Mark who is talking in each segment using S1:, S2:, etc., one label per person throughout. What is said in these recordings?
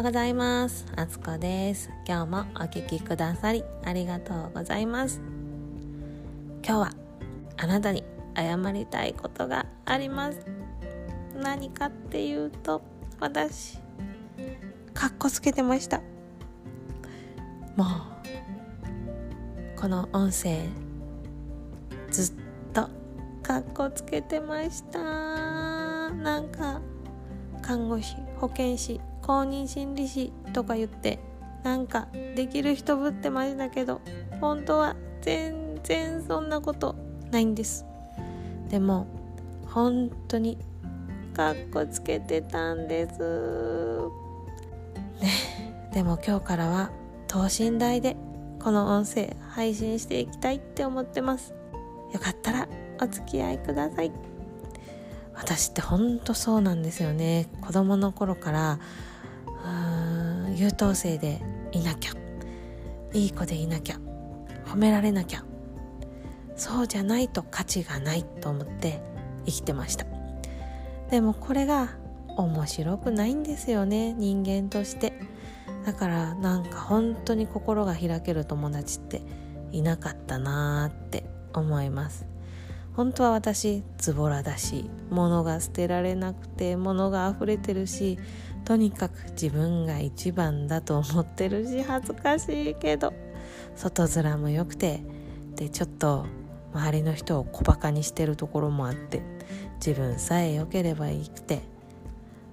S1: ようございます。あつこです。今日もお聞きくださりありがとうございます。今日はあなたに謝りたいことがあります。何かっていうと私かっこつけてました。もうこの音声ずっとかっこつけてました。なんか看護師保健師公認心理師とか言ってなんかできる人ぶってましたけど本当は全然そんなことないんです。でも本当にかっこつけてたんです。ねでも今日からは等身大でこの音声配信していきたいって思ってます。よかったらお付き合いください。私ってほんとそうなんですよね。子供の頃から優等生でいなきゃ。いい子でいなきゃ。褒められなきゃ。そうじゃないと価値がないと思って生きてました。でもこれが面白くないんですよね。人間として。だからなんか本当に心が開ける友達っていなかったなーって思います。本当は私ズボラだし物が捨てられなくて物が溢れてるしとにかく自分が一番だと思ってるし恥ずかしいけど外面も良くてでちょっと周りの人を小バカにしてるところもあって自分さえ良ければいいくて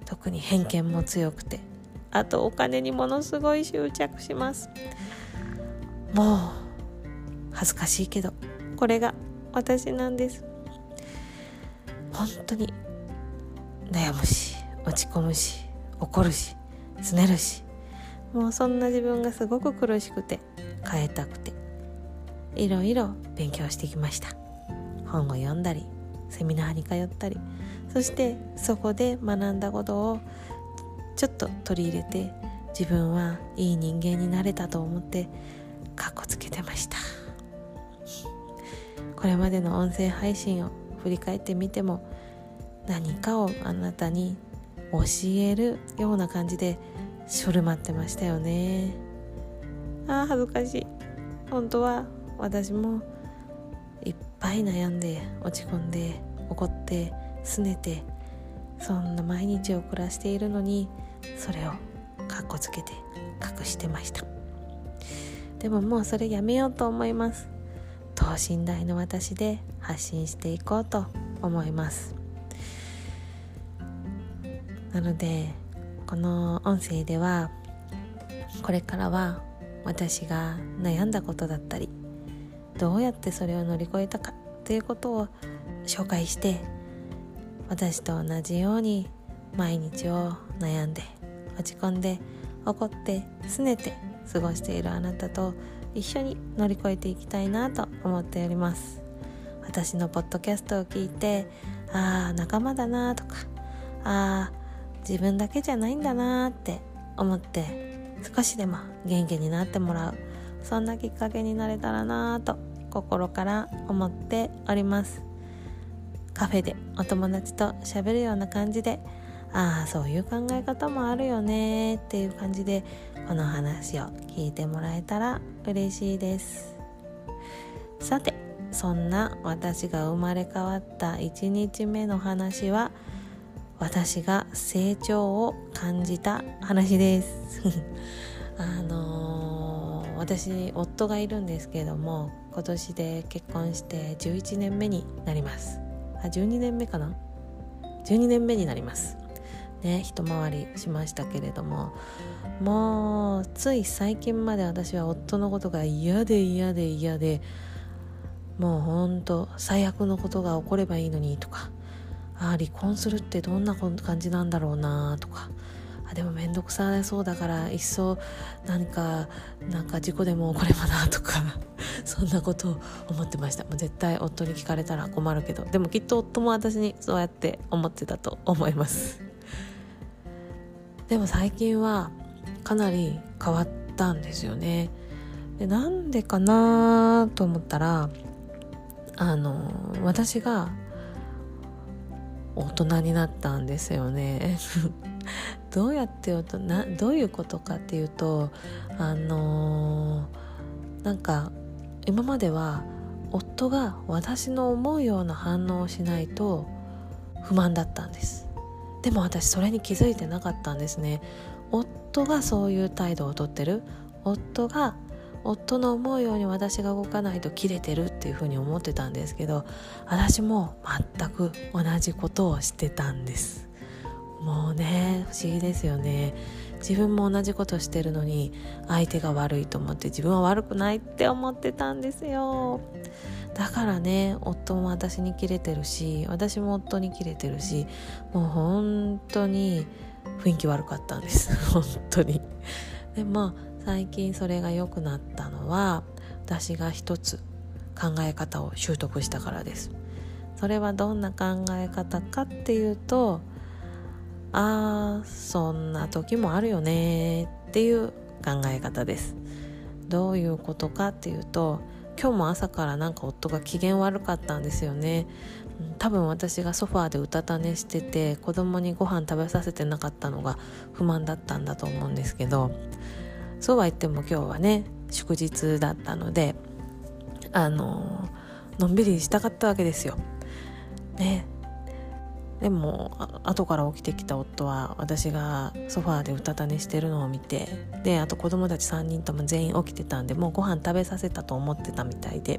S1: 特に偏見も強くてあとお金にものすごい執着します。もう恥ずかしいけどこれが私なんです。本当に悩むし落ち込むし怒るしすねるし。もうそんな自分がすごく苦しくて変えたくていろいろ勉強してきました。本を読んだりセミナーに通ったりそしてそこで学んだことをちょっと取り入れて自分はいい人間になれたと思ってかっこつけてました。これまでの音声配信を振り返ってみても何かをあなたに教えるような感じでしょるまってましたよね。あー恥ずかしい。本当は私もいっぱい悩んで落ち込んで怒って拗ねてそんな毎日を暮らしているのにそれをかっこつけて隠してました。でももうそれやめようと思います。等身大の私で発信していこうと思います。なのでこの音声ではこれからは私が悩んだことだったりどうやってそれを乗り越えたかということを紹介して私と同じように毎日を悩んで落ち込んで怒って拗ねて過ごしているあなたと一緒に乗り越えていきたいなと思っております。私のポッドキャストを聞いてああ仲間だなとかああ自分だけじゃないんだなって思って少しでも元気になってもらうそんなきっかけになれたらなと心から思っております。カフェでお友達と喋るような感じでああそういう考え方もあるよねっていう感じでこの話を聞いてもらえたら嬉しいです。さてそんな私が生まれ変わった1日目の話は「私が成長を感じた話です。あのー、私夫がいるんですけれども今年で結婚して11年目になります。あ12年目かな？12年目になります。ね一回りしましたけれどももうつい最近まで私は夫のことが嫌で嫌で嫌でもうほんと最悪のことが起こればいいのにとかあ離婚するってどんな感じなんだろうなとかあでも面倒くさそうだからいっそ何かなんか事故でも起こればなとか。そんなことを思ってました。もう絶対夫に聞かれたら困るけど。でもきっと夫も私にそうやって思ってたと思います。でも最近はかなり変わったんですよね。でなんでかなと思ったらあの私が大人になったんですよね。どうやって言うとなどういうことかっていうとあのー、なんか今までは夫が私の思うような反応をしないと不満だったんです。でも私それに気づいてなかったんですね。夫がそういう態度をとってる。夫が夫の思うように私が動かないと切れてるっていうふうに思ってたんですけど私も全く同じことをしてたんです。もうね不思議ですよね。自分も同じことしてるのに相手が悪いと思って自分は悪くないって思ってたんですよ。だからね夫も私にキレてるし私も夫にキレてるしもう本当に雰囲気悪かったんです。本当に。でまあ最近それが良くなったのは私が一つ考え方を習得したからです。それはどんな考え方かっていうとあーそんな時もあるよねっていう考え方です。どういうことかっていうと今日も朝からなんか夫が機嫌悪かったんですよね。多分私がソファーでうたた寝してて子供にご飯食べさせてなかったのが不満だったんだと思うんですけどそうは言っても今日はね祝日だったのであののんびりしたかったわけですよ。ねでも後から起きてきた夫は私がソファーでうたた寝してるのを見てであと子供たち3人とも全員起きてたんでもうご飯食べさせたと思ってたみたいで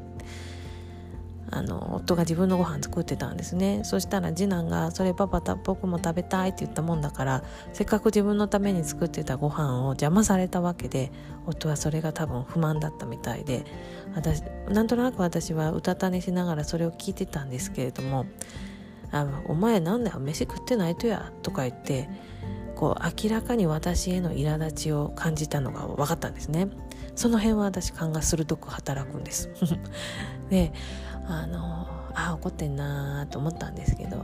S1: あの夫が自分のご飯作ってたんですね。そしたら次男が「それパパ僕も食べたい」って言ったもんだからせっかく自分のために作ってたご飯を邪魔されたわけで夫はそれが多分不満だったみたいで私なんとなく私はうたた寝しながらそれを聞いてたんですけれども「あお前なんだよ飯食ってないとや」とか言ってこう明らかに私への苛立ちを感じたのが分かったんですね。その辺は私勘が鋭く働くんです。であのあ怒ってんなと思ったんですけど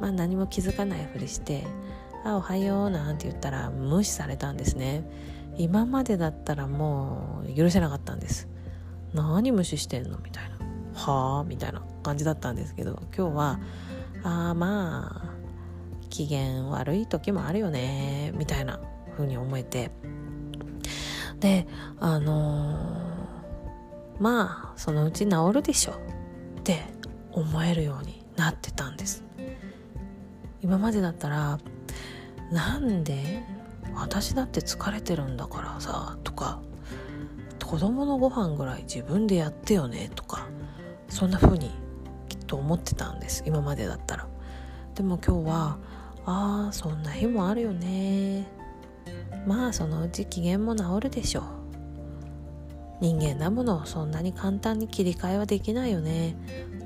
S1: まあ何も気づかないふりして「あおはよう」なんて言ったら無視されたんですね。今までだったらもう許せなかったんです。何無視してんの？みたいな。はあみたいな感じだったんですけど今日はああまあ機嫌悪い時もあるよねみたいな風に思えて。であのー、まあそのうち治るでしょって思えるようになってたんです。今までだったらなんで私だって疲れてるんだからさとか子供のご飯ぐらい自分でやってよねとかそんな風にきっと思ってたんです今までだったら。でも今日はああそんな日もあるよね。まあそのうち機嫌も治るでしょう。人間なものそんなに簡単に切り替えはできないよね。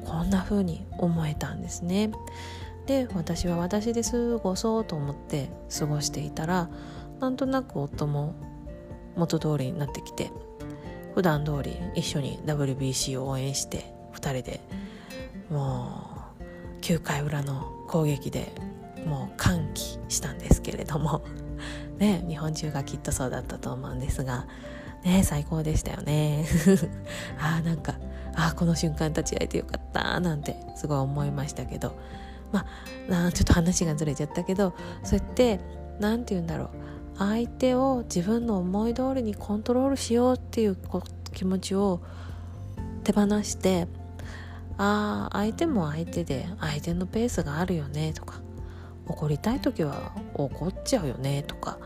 S1: こんな風に思えたんですね。で私は私で過ごそうと思って過ごしていたらなんとなく夫も元通りになってきて普段通り一緒に WBC を応援して2人でもう9回裏の攻撃でもう歓喜したんですけれども。ね日本中がきっとそうだったと思うんですが。ね最高でしたよね。あなんかあこの瞬間立ち会えてよかった。なんてすごい思いましたけど。まあちょっと話がずれちゃったけどそうやって何て言うんだろう。相手を自分の思い通りにコントロールしようっていう気持ちを手放してああ相手も相手で相手のペースがあるよねとか。怒りたい時は怒っちゃうよねとか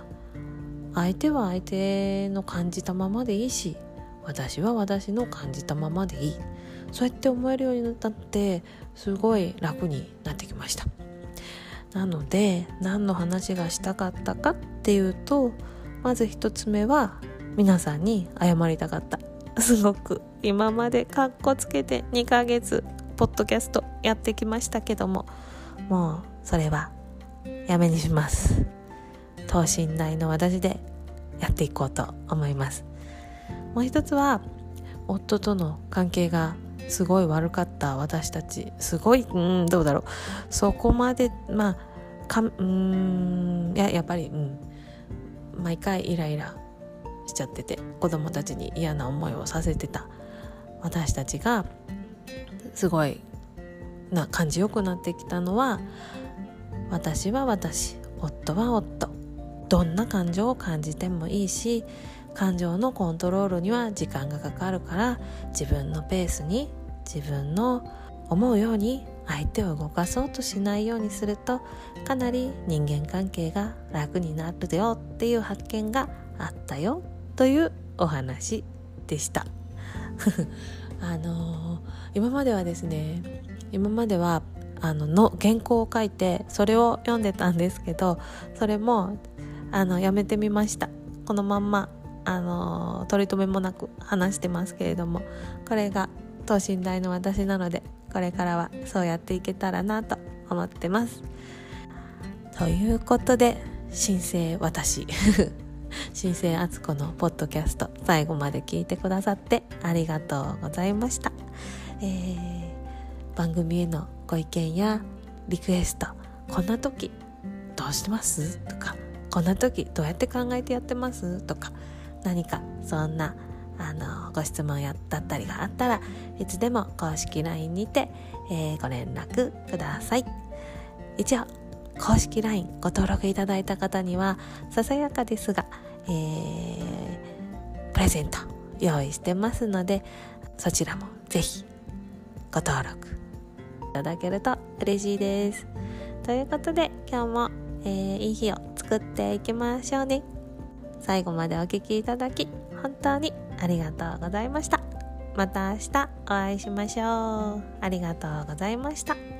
S1: 相手は相手の感じたままでいいし私は私の感じたままでいい。そうやって思えるようになったってすごい楽になってきました。なので何の話がしたかったかっていうとまず一つ目は皆さんに謝りたかった。すごく今までかっこつけて2ヶ月ポッドキャストやってきましたけどももうそれはやめにします。等身大の私でやっていこうと思います。もう一つは夫との関係がすごい悪かった私たち。すごいうんどうだろう。そこまでまあかうんややっぱりうん。毎回イライラしちゃってて子供たちに嫌な思いをさせてた。私たちがすごいな感じよくなってきたのは私は私夫は夫。どんな感情を感じてもいいし感情のコントロールには時間がかかるから自分のペースに自分の思うように相手を動かそうとしないようにするとかなり人間関係が楽になるよっていう発見があったよというお話でした。あのー、今まではですね今まではあのの原稿を書いてそれを読んでたんですけどそれもあのやめてみました。このまんまあの取り留めもなく話してますけれどもこれが等身大の私なのでこれからはそうやっていけたらなと思ってます。ということで新生私。新生あつこのポッドキャスト最後まで聞いてくださってありがとうございました、えー、番組へのご意見やリクエストこんな時どうしてます？とかこんな時どうやって考えてやってます？とか何かそんなあのご質問やだったりがあったらいつでも公式 LINE にて、えー、ご連絡ください。一応公式 LINE ご登録いただいた方にはささやかですが、えー、プレゼント用意してますのでそちらもぜひご登録ただけると嬉しいです。ということで今日も、えー、いい日を作っていきましょうね。最後までお聴きいただき本当にありがとうございました。また明日お会いしましょう。ありがとうございました。